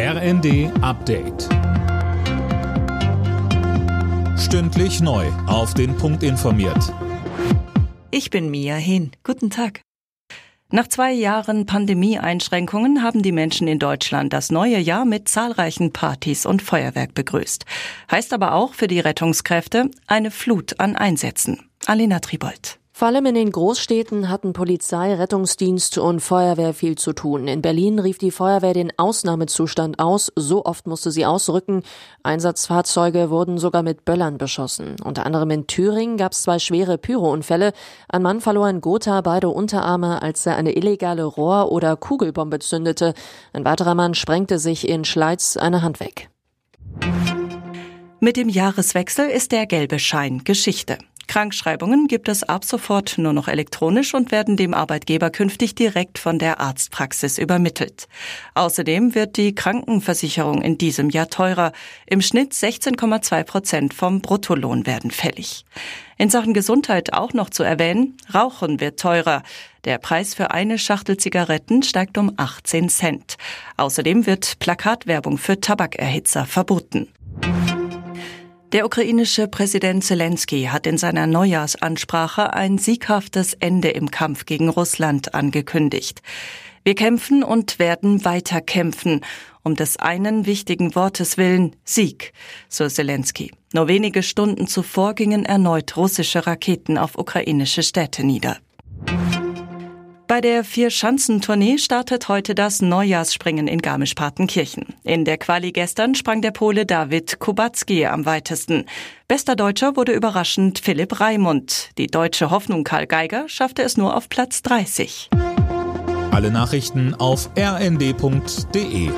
RND Update. Stündlich neu. Auf den Punkt informiert. Ich bin Mia Hin. Guten Tag. Nach zwei Jahren Pandemieeinschränkungen haben die Menschen in Deutschland das neue Jahr mit zahlreichen Partys und Feuerwerk begrüßt. Heißt aber auch für die Rettungskräfte eine Flut an Einsätzen. Alina Tribold. Vor allem in den Großstädten hatten Polizei, Rettungsdienst und Feuerwehr viel zu tun. In Berlin rief die Feuerwehr den Ausnahmezustand aus. So oft musste sie ausrücken. Einsatzfahrzeuge wurden sogar mit Böllern beschossen. Unter anderem in Thüringen gab es zwei schwere Pyrounfälle. Ein Mann verlor in Gotha beide Unterarme, als er eine illegale Rohr- oder Kugelbombe zündete. Ein weiterer Mann sprengte sich in Schleiz eine Hand weg. Mit dem Jahreswechsel ist der gelbe Schein Geschichte. Krankschreibungen gibt es ab sofort nur noch elektronisch und werden dem Arbeitgeber künftig direkt von der Arztpraxis übermittelt. Außerdem wird die Krankenversicherung in diesem Jahr teurer. Im Schnitt 16,2 Prozent vom Bruttolohn werden fällig. In Sachen Gesundheit auch noch zu erwähnen, Rauchen wird teurer. Der Preis für eine Schachtel Zigaretten steigt um 18 Cent. Außerdem wird Plakatwerbung für Tabakerhitzer verboten. Der ukrainische Präsident Zelensky hat in seiner Neujahrsansprache ein sieghaftes Ende im Kampf gegen Russland angekündigt. Wir kämpfen und werden weiter kämpfen, um des einen wichtigen Wortes willen Sieg, so Zelensky. Nur wenige Stunden zuvor gingen erneut russische Raketen auf ukrainische Städte nieder. Bei der Vier-Schanzentournee startet heute das Neujahrsspringen in Garmisch-Partenkirchen. In der Quali gestern sprang der Pole David Kubacki am weitesten. Bester Deutscher wurde überraschend Philipp Raimund. Die deutsche Hoffnung Karl Geiger schaffte es nur auf Platz 30. Alle Nachrichten auf rnd.de